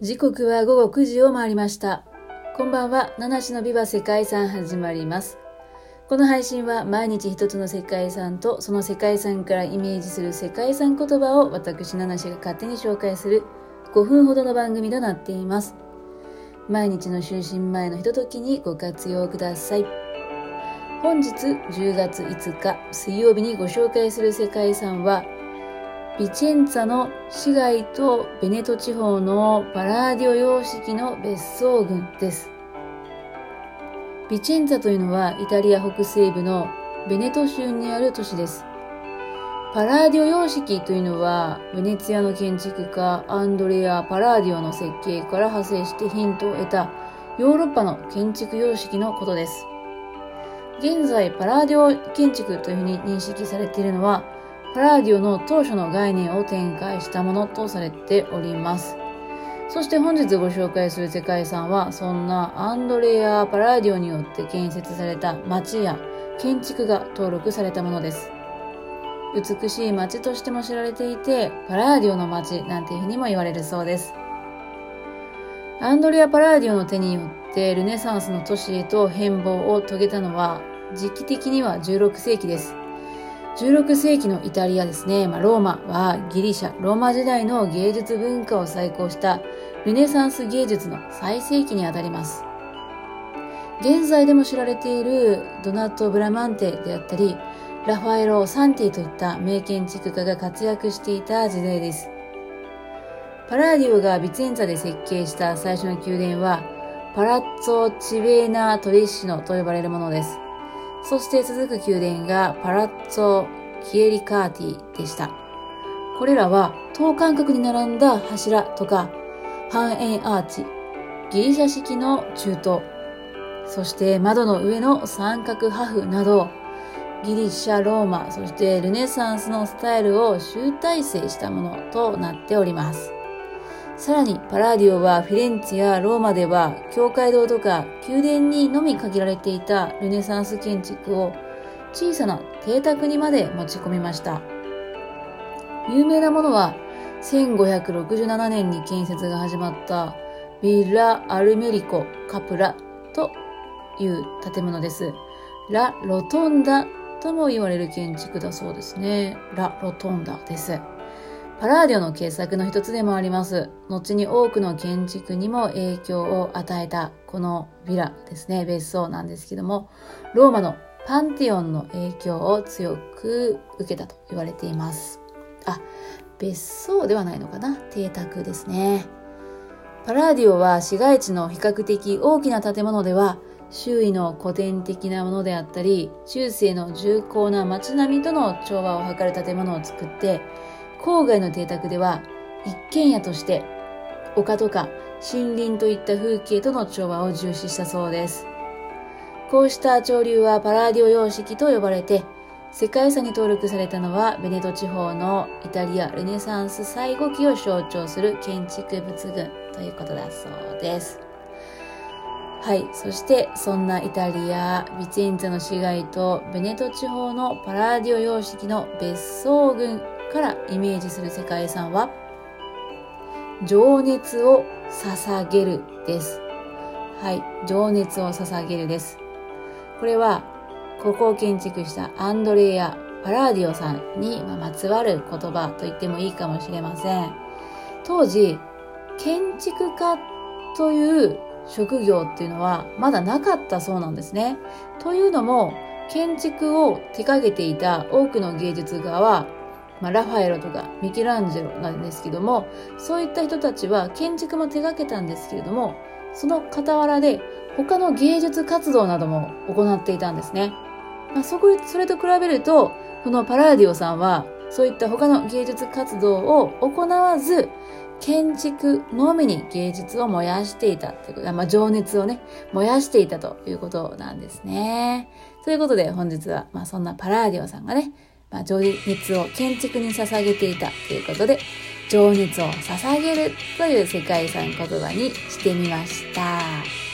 時刻は午後9時を回りました。こんばんは、七種のビバ世界遺産始まります。この配信は毎日一つの世界遺産とその世界遺産からイメージする世界遺産言葉を私七種が勝手に紹介する5分ほどの番組となっています。毎日の就寝前のひとときにご活用ください。本日10月5日水曜日にご紹介する世界遺産はビチェンツァの市街とベネト地方のパラーディオ様式の別荘群です。ビチェンツァというのはイタリア北西部のベネト州にある都市です。パラーディオ様式というのはベネツィアの建築家アンドレア・パラーディオの設計から派生してヒントを得たヨーロッパの建築様式のことです。現在パラーディオ建築というふうに認識されているのはパラーディオの当初の概念を展開したものとされております。そして本日ご紹介する世界遺産は、そんなアンドレア・パラーディオによって建設された町や建築が登録されたものです。美しい町としても知られていて、パラーディオの町なんていうふうにも言われるそうです。アンドレア・パラーディオの手によってルネサンスの都市へと変貌を遂げたのは、時期的には16世紀です。16世紀のイタリアですね、まあ、ローマはギリシャ、ローマ時代の芸術文化を再興したルネサンス芸術の最盛期にあたります。現在でも知られているドナット・ブラマンテであったり、ラファエロ・サンティといった名建築家が活躍していた時代です。パラーディオがビツェンツァで設計した最初の宮殿は、パラッツォ・チベーナ・トリッシノと呼ばれるものです。そして続く宮殿がパラッツォ・キエリカーティでした。これらは等間隔に並んだ柱とか半円アーチ、ギリシャ式の中東、そして窓の上の三角破風など、ギリシャ、ローマ、そしてルネサンスのスタイルを集大成したものとなっております。さらにパラーディオはフィレンツェやローマでは教会堂とか宮殿にのみ限られていたルネサンス建築を小さな邸宅にまで持ち込みました。有名なものは1567年に建設が始まったビラ・アルメリコ・カプラという建物です。ラ・ロトンダとも言われる建築だそうですね。ラ・ロトンダです。パラーディオの傑作の一つでもあります。後に多くの建築にも影響を与えたこのビラですね、別荘なんですけども、ローマのパンティオンの影響を強く受けたと言われています。あ、別荘ではないのかな邸宅ですね。パラーディオは市街地の比較的大きな建物では、周囲の古典的なものであったり、中世の重厚な街並みとの調和を図る建物を作って、郊外の邸宅では一軒家として丘とか森林といった風景との調和を重視したそうです。こうした潮流はパラーディオ様式と呼ばれて、世界遺産に登録されたのはベネト地方のイタリアレネサンス最後期を象徴する建築物群ということだそうです。はい。そして、そんなイタリア、ビチェンツの市街とベネト地方のパラーディオ様式の別荘群からイメージする世界遺産は、情熱を捧げるです。はい。情熱を捧げるです。これは、ここを建築したアンドレア・パラーディオさんにまつわる言葉と言ってもいいかもしれません。当時、建築家という職業っていうのはまだなかったそうなんですね。というのも、建築を手掛けていた多くの芸術家は、まあ、ラファエロとかミケランジェロなんですけども、そういった人たちは建築も手掛けたんですけれども、その傍らで他の芸術活動なども行っていたんですね。まあ、そこそれと比べると、このパラーディオさんは、そういった他の芸術活動を行わず、建築のみに芸術を燃やしていたということ、まあ、情熱をね、燃やしていたということなんですね。ということで本日は、まあ、そんなパラーディオさんがね、まあ、情熱を建築に捧げていたということで、情熱を捧げるという世界遺産言葉にしてみました。